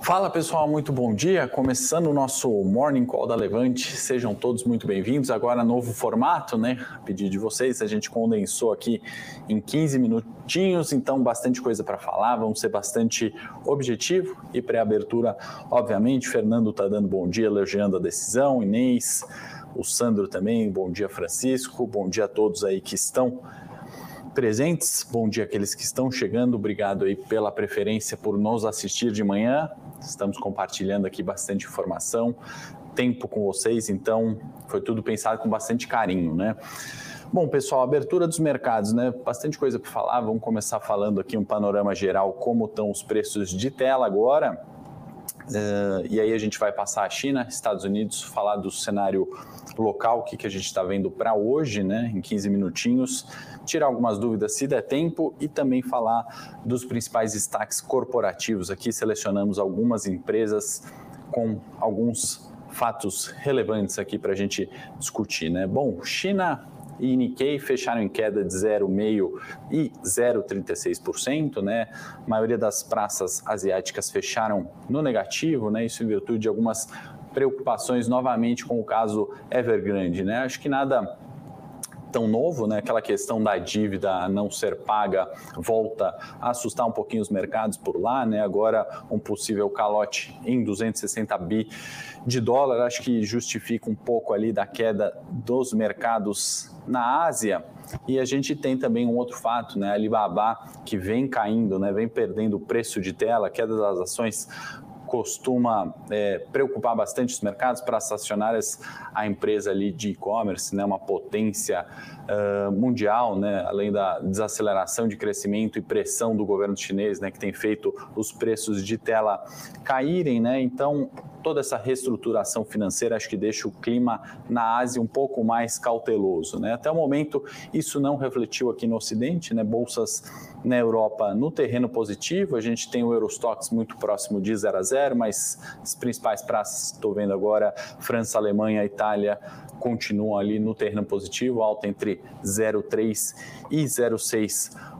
Fala pessoal, muito bom dia. Começando o nosso Morning Call da Levante, sejam todos muito bem-vindos. Agora, novo formato, né? A pedido de vocês, a gente condensou aqui em 15 minutinhos, então bastante coisa para falar, vamos ser bastante objetivo e pré-abertura, obviamente. Fernando está dando bom dia, elogiando a decisão, Inês, o Sandro também, bom dia, Francisco, bom dia a todos aí que estão presentes, bom dia aqueles que estão chegando, obrigado aí pela preferência por nos assistir de manhã. Estamos compartilhando aqui bastante informação, tempo com vocês, então foi tudo pensado com bastante carinho, né? Bom, pessoal, abertura dos mercados, né? Bastante coisa para falar. Vamos começar falando aqui um panorama geral, como estão os preços de tela agora. Uh, e aí a gente vai passar a China, Estados Unidos, falar do cenário local, o que, que a gente está vendo para hoje, né, em 15 minutinhos, tirar algumas dúvidas se der tempo e também falar dos principais destaques corporativos. Aqui selecionamos algumas empresas com alguns fatos relevantes aqui para a gente discutir. Né? Bom, China e Nikkei fecharam em queda de 0,5% e 0,36%, né? A maioria das praças asiáticas fecharam no negativo, né? Isso em virtude de algumas preocupações novamente com o caso Evergrande, né? Acho que nada tão novo, né? Aquela questão da dívida não ser paga volta a assustar um pouquinho os mercados por lá, né? Agora um possível calote em 260 bi de dólar, acho que justifica um pouco ali da queda dos mercados na Ásia. E a gente tem também um outro fato, né? Alibaba que vem caindo, né? Vem perdendo o preço de tela, queda das ações costuma é, preocupar bastante os mercados para acionárias a empresa ali de e-commerce, né, uma potência uh, mundial, né, além da desaceleração de crescimento e pressão do governo chinês, né, que tem feito os preços de tela caírem, né, então toda essa reestruturação financeira acho que deixa o clima na Ásia um pouco mais cauteloso, né, até o momento isso não refletiu aqui no Ocidente, né, bolsas na Europa no terreno positivo, a gente tem o Eurostox muito próximo de 0 a 0, mas as principais praças, estou vendo agora, França, Alemanha, Itália, continuam ali no terreno positivo, alta entre 0,3 e 0,6%.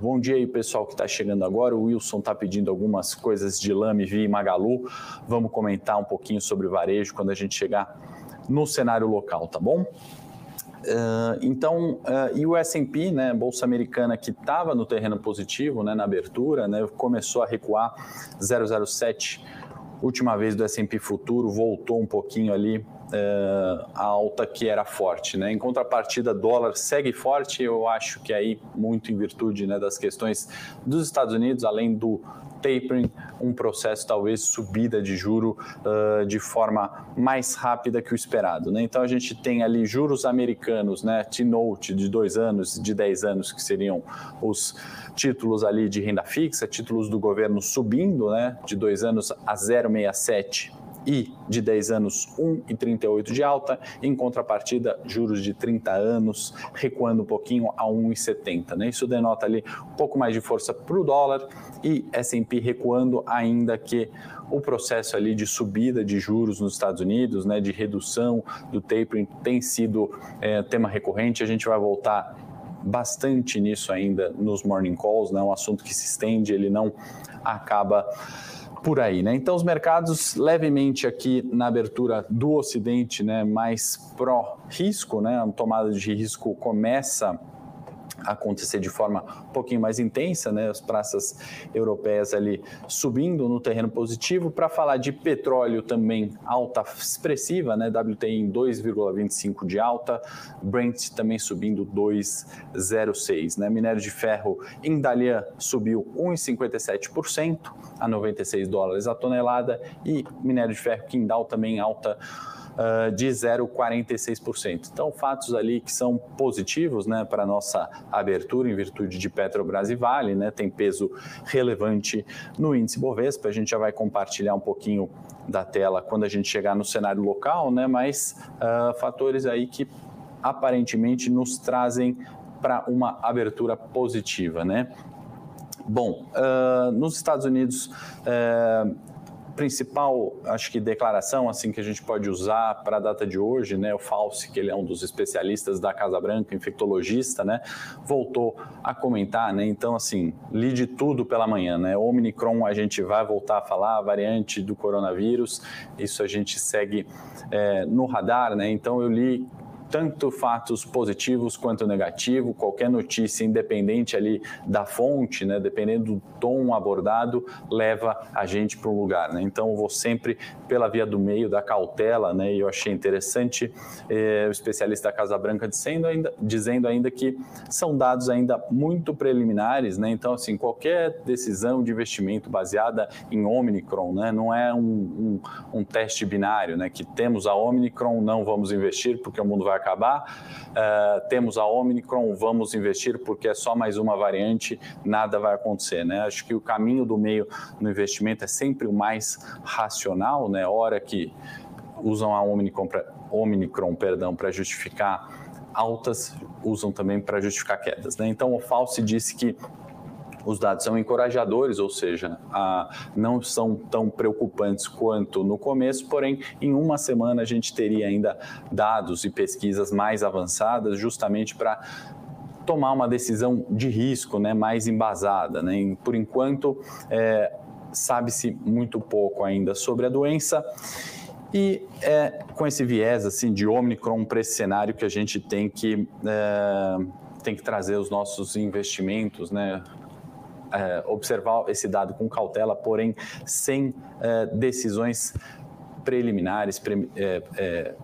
Bom dia aí, pessoal que está chegando agora. O Wilson está pedindo algumas coisas de Lame, Vi e Magalu. Vamos comentar um pouquinho sobre varejo quando a gente chegar no cenário local, tá bom? Uh, então, uh, e o S&P, né, bolsa americana que estava no terreno positivo, né, na abertura, né, começou a recuar 007. Última vez do S&P futuro voltou um pouquinho ali uh, a alta que era forte, né? Em contrapartida, dólar segue forte. Eu acho que aí muito em virtude né, das questões dos Estados Unidos, além do tapering, um processo talvez subida de juro uh, de forma mais rápida que o esperado. Né? Então a gente tem ali juros americanos, né, T-Note de dois anos, de 10 anos, que seriam os títulos ali de renda fixa, títulos do governo subindo, né, de dois anos a 0,67 e de 10 anos 1,38 de alta, em contrapartida, juros de 30 anos recuando um pouquinho a 1,70. Né? Isso denota ali um pouco mais de força para o dólar e S&P recuando ainda que o processo ali de subida de juros nos Estados Unidos, né, de redução do tapering tem sido é, tema recorrente. A gente vai voltar bastante nisso ainda nos morning calls, né, um assunto que se estende, ele não acaba por aí, né? Então os mercados levemente aqui na abertura do Ocidente, né, mais pró risco, né? A tomada de risco começa acontecer de forma um pouquinho mais intensa, né? As praças europeias ali subindo no terreno positivo. Para falar de petróleo também alta expressiva, né? WTI em 2,25 de alta, Brent também subindo 2,06, né? Minério de ferro em Dalian subiu 1,57% a 96 dólares a tonelada e minério de ferro Kindal também alta uh, de 0,46%. Então, fatos ali que são positivos né, para a nossa abertura em virtude de Petrobras e Vale, né, tem peso relevante no índice Bovespa. A gente já vai compartilhar um pouquinho da tela quando a gente chegar no cenário local, né, mas uh, fatores aí que aparentemente nos trazem para uma abertura positiva, né? Bom, uh, nos Estados Unidos, uh, principal, acho que declaração assim que a gente pode usar para a data de hoje, né, o Fauci, que ele é um dos especialistas da Casa Branca, infectologista, né, voltou a comentar, né, então assim, li de tudo pela manhã, né, Omicron a gente vai voltar a falar, a variante do coronavírus, isso a gente segue é, no radar, né, então eu li tanto fatos positivos quanto negativos, qualquer notícia, independente ali da fonte, né, dependendo do tom abordado, leva a gente para um lugar. Né? Então, eu vou sempre pela via do meio, da cautela, né, e eu achei interessante eh, o especialista da Casa Branca dizendo ainda, dizendo ainda que são dados ainda muito preliminares, né? então, assim, qualquer decisão de investimento baseada em Omicron, né, não é um, um, um teste binário, né, que temos a Omicron, não vamos investir porque o mundo vai acabar. Uh, temos a Omicron, vamos investir porque é só mais uma variante, nada vai acontecer. Né? Acho que o caminho do meio no investimento é sempre o mais racional, né? hora que usam a Omicron para Omicron, perdão, para justificar altas, usam também para justificar quedas. Né? Então, o Fauci disse que os dados são encorajadores, ou seja, a, não são tão preocupantes quanto no começo, porém, em uma semana a gente teria ainda dados e pesquisas mais avançadas, justamente para tomar uma decisão de risco né, mais embasada. Né? Por enquanto, é, sabe-se muito pouco ainda sobre a doença. E é com esse viés assim de Omicron para esse cenário que a gente tem que, é, tem que trazer os nossos investimentos, né? É, observar esse dado com cautela, porém sem é, decisões preliminares, pre, é, é,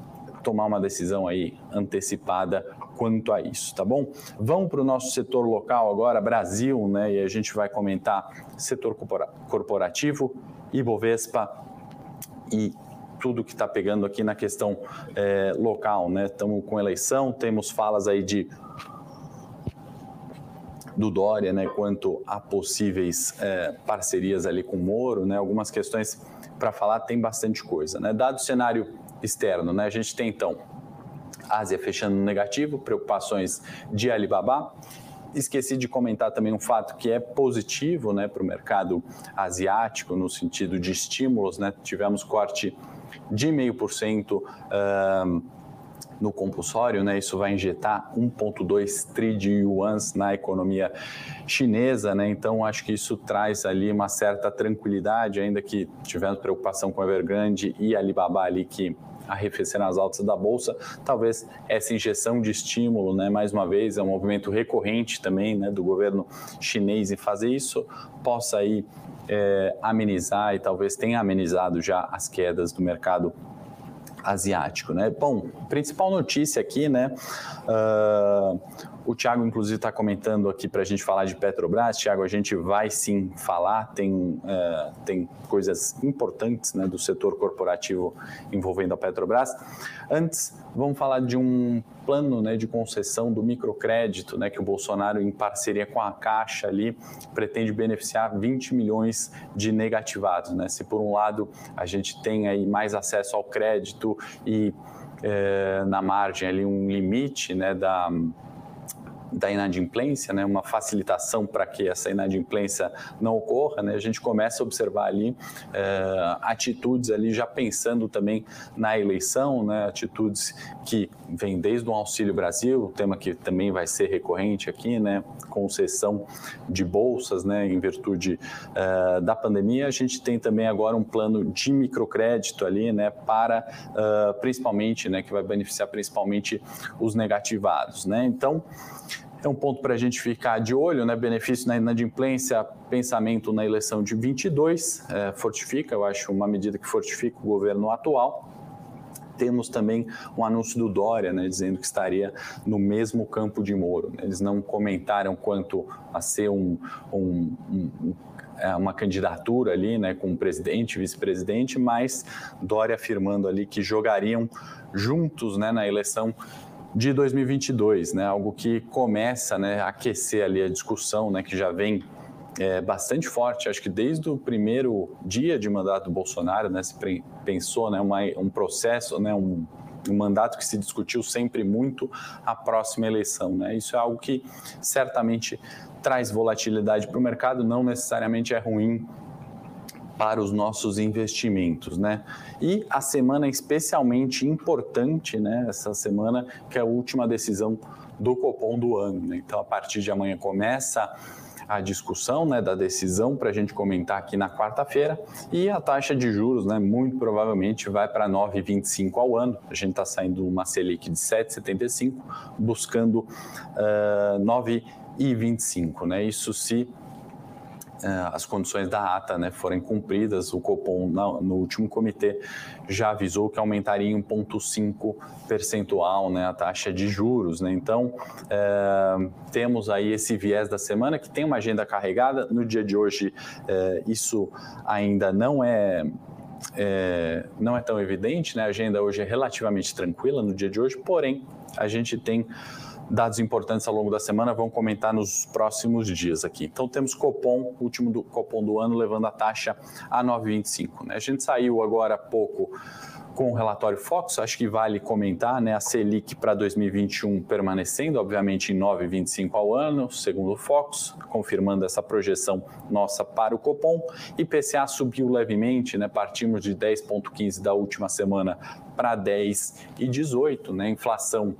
tomar uma decisão aí antecipada quanto a isso, tá bom? Vamos para o nosso setor local agora, Brasil, né? E a gente vai comentar setor corporativo, Ibovespa e tudo que está pegando aqui na questão é, local, né? Estamos com eleição, temos falas aí de do Dória, né, quanto a possíveis é, parcerias ali com o Moro, né, algumas questões para falar, tem bastante coisa. Né? Dado o cenário externo, né, a gente tem então Ásia fechando no negativo, preocupações de Alibaba, esqueci de comentar também um fato que é positivo né, para o mercado asiático, no sentido de estímulos. Né? Tivemos corte de 0,5% uh, no compulsório, né? Isso vai injetar 1,2 tri de yuans na economia chinesa, né? Então acho que isso traz ali uma certa tranquilidade, ainda que tivemos preocupação com Evergrande e Alibaba ali que arrefeceram as altas da bolsa, talvez essa injeção de estímulo, né, mais uma vez, é um movimento recorrente também, né, do governo chinês em fazer isso, possa aí é, amenizar e talvez tenha amenizado já as quedas do mercado asiático, né? Bom, principal notícia aqui, né? Uh, o Thiago, inclusive, está comentando aqui para a gente falar de Petrobras. Thiago, a gente vai sim falar, tem, uh, tem coisas importantes né, do setor corporativo envolvendo a Petrobras. Antes, vamos falar de um plano né, de concessão do microcrédito, né, que o Bolsonaro, em parceria com a Caixa ali, pretende beneficiar 20 milhões de negativados. Né? Se por um lado a gente tem aí mais acesso ao crédito e é, na margem ali um limite né, da da inadimplência, né, uma facilitação para que essa inadimplência não ocorra, né, a gente começa a observar ali é, atitudes ali já pensando também na eleição, né, atitudes que vêm desde o Auxílio Brasil, tema que também vai ser recorrente aqui, né, concessão de bolsas, né, em virtude é, da pandemia, a gente tem também agora um plano de microcrédito ali, né, para uh, principalmente, né, que vai beneficiar principalmente os negativados, né, então é um ponto para a gente ficar de olho, né? Benefício na inadimplência, pensamento na eleição de 22, é, fortifica, eu acho uma medida que fortifica o governo atual. Temos também um anúncio do Dória, né, dizendo que estaria no mesmo campo de Moro. Eles não comentaram quanto a ser um, um, um é, uma candidatura ali, né, com presidente, vice-presidente, mas Dória afirmando ali que jogariam juntos, né, na eleição de 2022, né? Algo que começa, né, a aquecer ali a discussão, né, que já vem é, bastante forte. Acho que desde o primeiro dia de mandato do Bolsonaro, né, se pensou, né, uma, um processo, né, um, um mandato que se discutiu sempre muito a próxima eleição, né? Isso é algo que certamente traz volatilidade para o mercado, não necessariamente é ruim para os nossos investimentos, né? E a semana especialmente importante, né? Essa semana que é a última decisão do Copom do ano. Né? Então, a partir de amanhã começa a discussão né, da decisão para a gente comentar aqui na quarta-feira e a taxa de juros, né, muito provavelmente vai para 9,25 ao ano. A gente está saindo uma Selic de 7,75, buscando uh, 9,25. Né? Isso se é, as condições da ata né, forem cumpridas, o Copom, no último comitê, já avisou que aumentaria em 1,5 percentual né, a taxa de juros. Né? Então, é, temos aí esse viés da semana, que tem uma agenda carregada. No dia de hoje, é, isso ainda não é é, não é tão evidente, né? A agenda hoje é relativamente tranquila no dia de hoje, porém a gente tem dados importantes ao longo da semana, vamos comentar nos próximos dias aqui. Então temos Copom, último do Copom do ano, levando a taxa a 9,25. Né? A gente saiu agora há pouco com o relatório Fox, acho que vale comentar, né, a Selic para 2021 permanecendo, obviamente, em 9,25 ao ano, segundo o Fox, confirmando essa projeção nossa para o Copom. IPCA subiu levemente, né, partimos de 10,15 da última semana para 10,18, né, inflação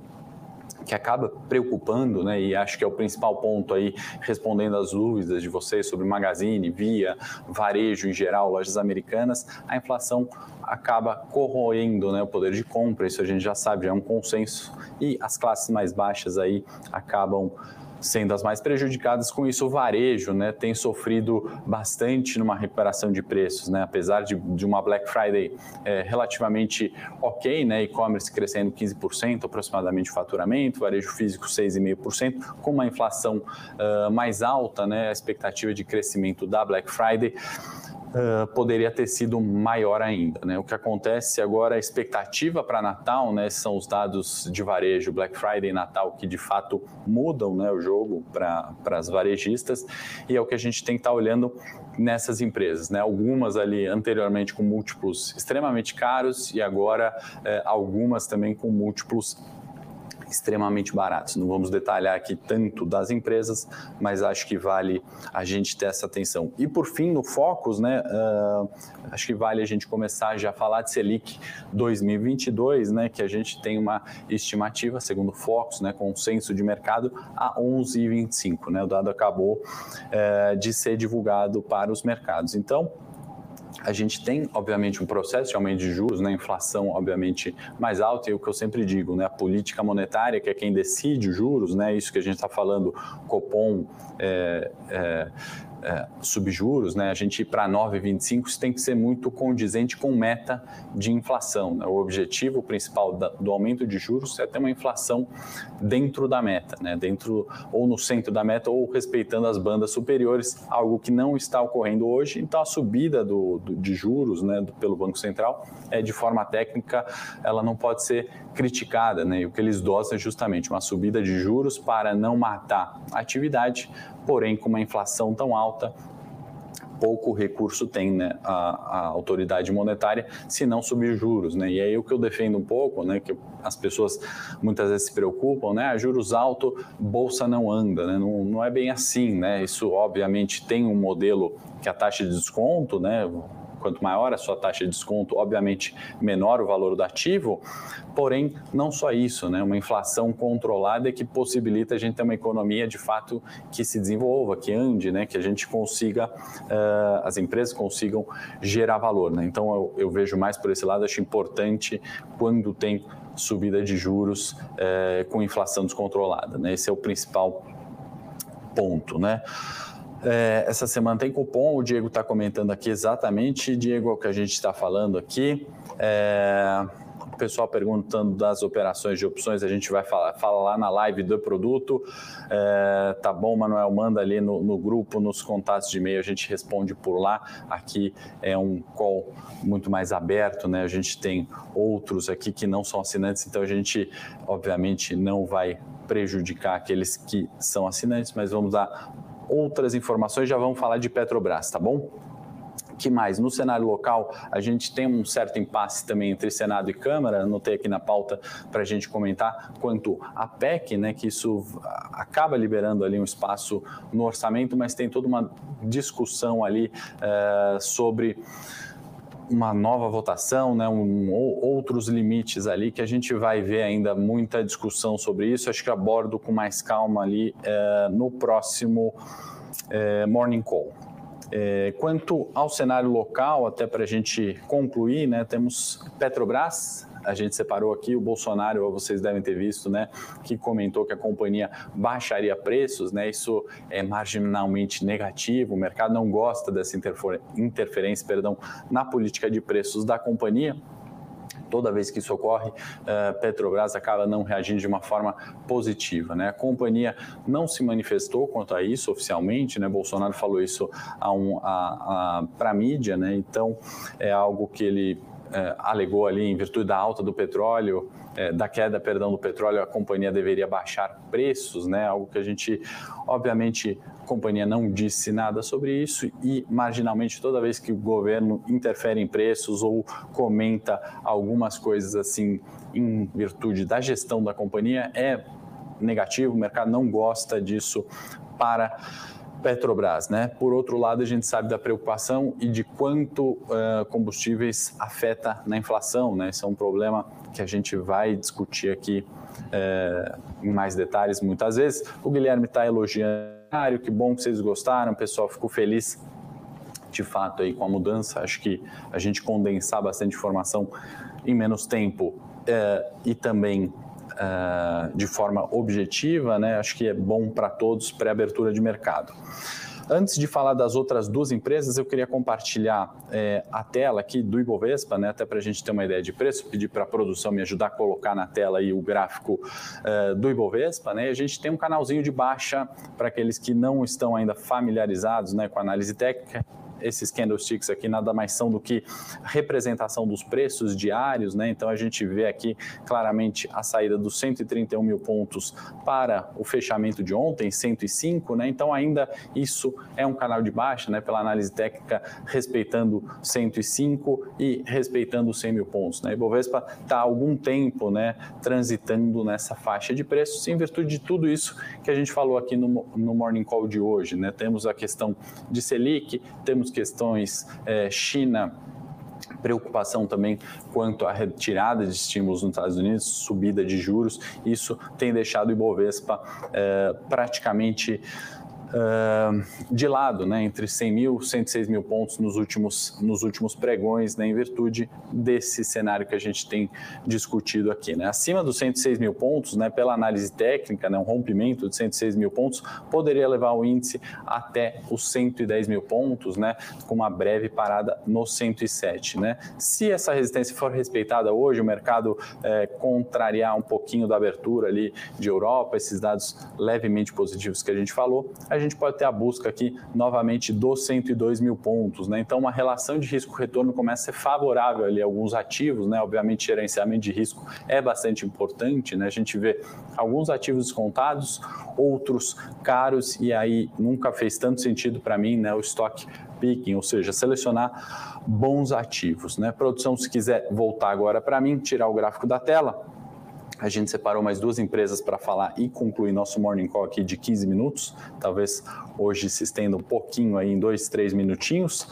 que acaba preocupando, né, e acho que é o principal ponto aí, respondendo às dúvidas de vocês sobre Magazine, Via, varejo em geral, lojas americanas, a inflação acaba corroendo né, o poder de compra, isso a gente já sabe, já é um consenso, e as classes mais baixas aí acabam sendo as mais prejudicadas. Com isso, o varejo né, tem sofrido bastante numa recuperação de preços, né? apesar de, de uma Black Friday é, relativamente ok, né? e-commerce crescendo 15% aproximadamente o faturamento, varejo físico 6,5%, com uma inflação uh, mais alta, né? a expectativa de crescimento da Black Friday poderia ter sido maior ainda. Né? O que acontece agora, a expectativa para Natal, né, são os dados de varejo Black Friday e Natal que de fato mudam né, o jogo para as varejistas e é o que a gente tem que estar tá olhando nessas empresas. Né? Algumas ali anteriormente com múltiplos extremamente caros e agora algumas também com múltiplos extremamente baratos. Não vamos detalhar aqui tanto das empresas, mas acho que vale a gente ter essa atenção. E por fim, no Focus, né, uh, acho que vale a gente começar já a falar de Selic 2022, né, que a gente tem uma estimativa, segundo o Focus, né, consenso de mercado, a 11,25. Né, o dado acabou uh, de ser divulgado para os mercados. Então, a gente tem, obviamente, um processo de aumento de juros, né, inflação, obviamente, mais alta, e o que eu sempre digo, né, a política monetária, que é quem decide os juros, né, isso que a gente está falando, Copom, é, é, é, subjuros, né, a gente ir para 9,25, isso tem que ser muito condizente com meta de inflação. Né? O objetivo principal da, do aumento de juros é ter uma inflação dentro da meta, né? dentro ou no centro da meta ou respeitando as bandas superiores, algo que não está ocorrendo hoje. Então, a subida do, do, de juros né, do, pelo Banco Central, é, de forma técnica, ela não pode ser criticada. Né? E o que eles dosam é justamente uma subida de juros para não matar a atividade, porém com uma inflação tão alta, pouco recurso tem né, a, a, autoridade monetária se não subir juros. Né? E aí o que eu defendo um pouco, né, que as pessoas muitas vezes se preocupam, né, ah, juros altos, bolsa não anda. Né? Não, não é bem assim. Né? Isso obviamente tem um modelo que a taxa de desconto, né, quanto maior a sua taxa de desconto, obviamente menor o valor do ativo. Porém, não só isso, né? Uma inflação controlada que possibilita a gente ter uma economia de fato que se desenvolva, que ande, né? Que a gente consiga, uh, as empresas consigam gerar valor, né? Então eu, eu vejo mais por esse lado, acho importante quando tem subida de juros uh, com inflação descontrolada, né? Esse é o principal ponto, né? É, essa semana tem cupom, o Diego está comentando aqui exatamente, Diego, é o que a gente está falando aqui. É, o pessoal perguntando das operações de opções, a gente vai falar, fala lá na live do produto. É, tá bom, Manuel, manda ali no, no grupo, nos contatos de e-mail, a gente responde por lá. Aqui é um call muito mais aberto, né? A gente tem outros aqui que não são assinantes, então a gente, obviamente, não vai prejudicar aqueles que são assinantes, mas vamos dar outras informações, já vamos falar de Petrobras, tá bom? que mais? No cenário local, a gente tem um certo impasse também entre Senado e Câmara, anotei aqui na pauta para a gente comentar, quanto à PEC, né, que isso acaba liberando ali um espaço no orçamento, mas tem toda uma discussão ali uh, sobre uma nova votação, né, um, outros limites ali que a gente vai ver ainda muita discussão sobre isso. Acho que abordo com mais calma ali uh, no próximo uh, Morning Call. É, quanto ao cenário local, até para a gente concluir, né, temos Petrobras, a gente separou aqui o Bolsonaro, vocês devem ter visto, né, que comentou que a companhia baixaria preços, né, isso é marginalmente negativo, o mercado não gosta dessa interferência, perdão, na política de preços da companhia toda vez que isso ocorre, a eh, Petrobras acaba não reagindo de uma forma positiva. Né? A companhia não se manifestou quanto a isso oficialmente, né? Bolsonaro falou isso um, para a mídia, né? então é algo que ele é, alegou ali em virtude da alta do petróleo, é, da queda, perdão, do petróleo, a companhia deveria baixar preços, né? Algo que a gente, obviamente, a companhia não disse nada sobre isso e marginalmente toda vez que o governo interfere em preços ou comenta algumas coisas assim em virtude da gestão da companhia é negativo, o mercado não gosta disso para Petrobras, né? Por outro lado, a gente sabe da preocupação e de quanto uh, combustíveis afeta na inflação, né? Esse é um problema que a gente vai discutir aqui uh, em mais detalhes muitas vezes. O Guilherme está elogiando, que bom que vocês gostaram, o pessoal ficou feliz de fato aí com a mudança. Acho que a gente condensar bastante informação em menos tempo uh, e também uh, de forma objetiva, né, acho que é bom para todos pré-abertura de mercado. Antes de falar das outras duas empresas, eu queria compartilhar é, a tela aqui do Ibovespa, né, até para a gente ter uma ideia de preço, pedir para a produção me ajudar a colocar na tela aí o gráfico é, do Ibovespa. Né, a gente tem um canalzinho de baixa para aqueles que não estão ainda familiarizados né, com a análise técnica esses candlesticks aqui nada mais são do que representação dos preços diários, né? Então a gente vê aqui claramente a saída dos 131 mil pontos para o fechamento de ontem, 105, né? Então ainda isso é um canal de baixa, né? Pela análise técnica, respeitando 105 e respeitando 100 mil pontos, né? Ibovespa está algum tempo, né? Transitando nessa faixa de preços em virtude de tudo isso que a gente falou aqui no, no Morning Call de hoje, né? Temos a questão de Selic, temos questões é, China preocupação também quanto à retirada de estímulos nos Estados Unidos, subida de juros, isso tem deixado o Ibovespa é, praticamente de lado, né, entre 100 mil e 106 mil pontos nos últimos, nos últimos pregões, né, em virtude desse cenário que a gente tem discutido aqui. Né. Acima dos 106 mil pontos, né, pela análise técnica, né, um rompimento de 106 mil pontos poderia levar o índice até os 110 mil pontos, né, com uma breve parada no 107. Né. Se essa resistência for respeitada hoje, o mercado é, contrariar um pouquinho da abertura ali de Europa, esses dados levemente positivos que a gente falou, a gente gente pode ter a busca aqui novamente dos 102 mil pontos, né? Então, uma relação de risco-retorno começa a ser favorável ali a alguns ativos, né? Obviamente, gerenciamento de risco é bastante importante, né? A gente vê alguns ativos descontados, outros caros, e aí nunca fez tanto sentido para mim, né? O estoque picking, ou seja, selecionar bons ativos, né? Produção, se quiser voltar agora para mim, tirar o gráfico da tela, a gente separou mais duas empresas para falar e concluir nosso morning call aqui de 15 minutos. Talvez hoje se estenda um pouquinho aí em dois, três minutinhos.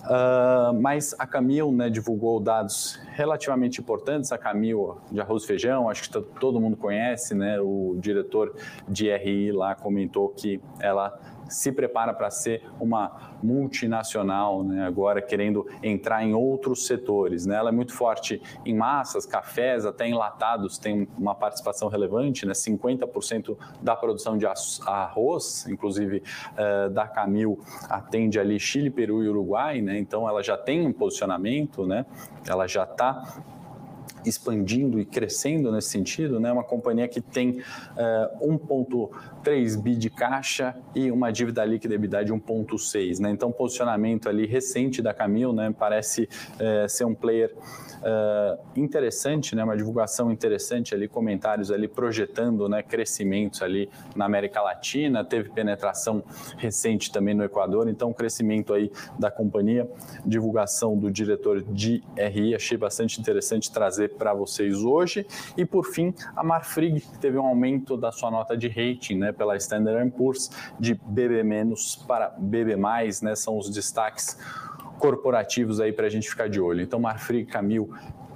Uh, mas a Camil né, divulgou dados relativamente importantes. A Camil de arroz e feijão, acho que todo mundo conhece, né? O diretor de RI lá comentou que ela se prepara para ser uma multinacional, né, agora querendo entrar em outros setores. Né? Ela é muito forte em massas, cafés, até enlatados, tem uma participação relevante, né? 50% da produção de arroz, inclusive uh, da Camil, atende ali Chile, Peru e Uruguai, né? então ela já tem um posicionamento, né? ela já está expandindo e crescendo nesse sentido, né? Uma companhia que tem uh, 1,3 bi de caixa e uma dívida líquida EBITDA de 1,6, né? Então, posicionamento ali recente da Camil, né? Parece uh, ser um player uh, interessante, né? Uma divulgação interessante ali, comentários ali projetando, né? Crescimentos ali na América Latina, teve penetração recente também no Equador, então crescimento aí da companhia, divulgação do diretor de RI, achei bastante interessante trazer para vocês hoje. E por fim, a Marfrig teve um aumento da sua nota de rating, né, pela Standard Poor's de BB- para BB+, né, são os destaques corporativos aí para a gente ficar de olho. Então, Marfrig, Camil,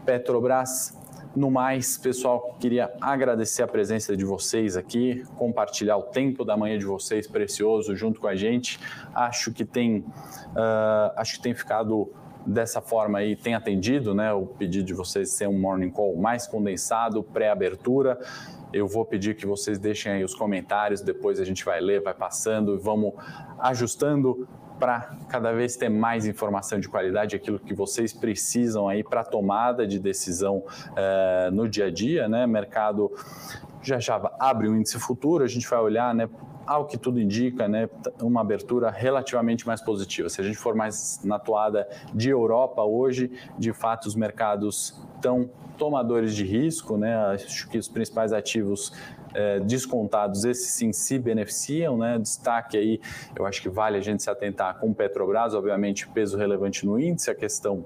Petrobras, no mais, pessoal, queria agradecer a presença de vocês aqui, compartilhar o tempo da manhã de vocês precioso junto com a gente. Acho que tem, uh, acho que tem ficado dessa forma aí, tem atendido, né? O pedido de vocês ser um morning call mais condensado, pré-abertura. Eu vou pedir que vocês deixem aí os comentários, depois a gente vai ler, vai passando e vamos ajustando para cada vez ter mais informação de qualidade, aquilo que vocês precisam aí para tomada de decisão uh, no dia a dia, né? Mercado já já abre o índice futuro, a gente vai olhar, né? Ao que tudo indica, né, uma abertura relativamente mais positiva. Se a gente for mais na toada de Europa hoje, de fato os mercados estão tomadores de risco, né? Acho que os principais ativos é, descontados, esses sim se beneficiam, né? Destaque aí, eu acho que vale a gente se atentar com Petrobras, obviamente peso relevante no índice, a questão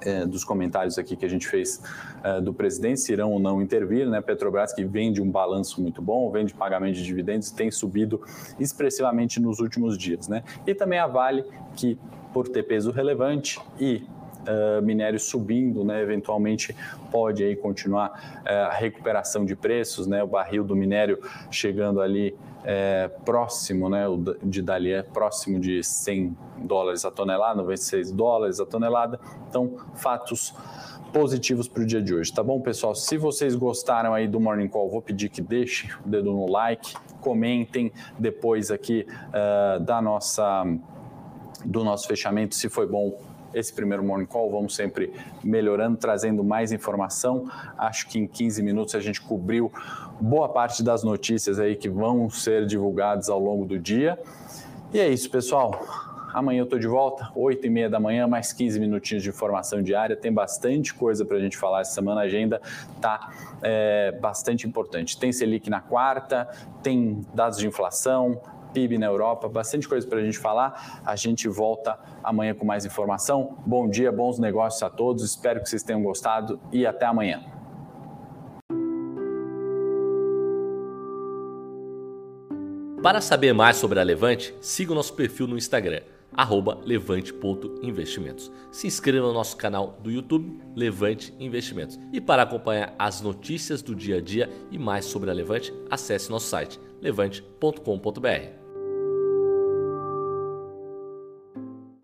é, dos comentários aqui que a gente fez é, do presidente, se irão ou não intervir, né? Petrobras que vem de um balanço muito bom, vem de pagamento de dividendos, tem subido expressivamente nos últimos dias, né? E também a Vale, que por ter peso relevante e uh, minério subindo, né, eventualmente pode aí continuar uh, a recuperação de preços, né, o barril do minério chegando ali é, próximo, né, o de Dali é próximo de 100 dólares a tonelada, 96 dólares a tonelada. Então, fatos positivos para o dia de hoje, tá bom, pessoal? Se vocês gostaram aí do Morning Call, vou pedir que deixem o dedo no like, comentem depois aqui uh, da nossa do nosso fechamento se foi bom esse primeiro morning call, vamos sempre melhorando, trazendo mais informação. Acho que em 15 minutos a gente cobriu boa parte das notícias aí que vão ser divulgadas ao longo do dia. E é isso, pessoal. Amanhã eu estou de volta, 8 e meia da manhã, mais 15 minutinhos de informação diária. Tem bastante coisa para a gente falar essa semana. A agenda está é, bastante importante. Tem Selic na quarta, tem dados de inflação, PIB na Europa, bastante coisa para a gente falar. A gente volta amanhã com mais informação. Bom dia, bons negócios a todos. Espero que vocês tenham gostado e até amanhã. Para saber mais sobre a Levante, siga o nosso perfil no Instagram, levante.investimentos. Se inscreva no nosso canal do YouTube, Levante Investimentos. E para acompanhar as notícias do dia a dia e mais sobre a Levante, acesse nosso site levante.com.br.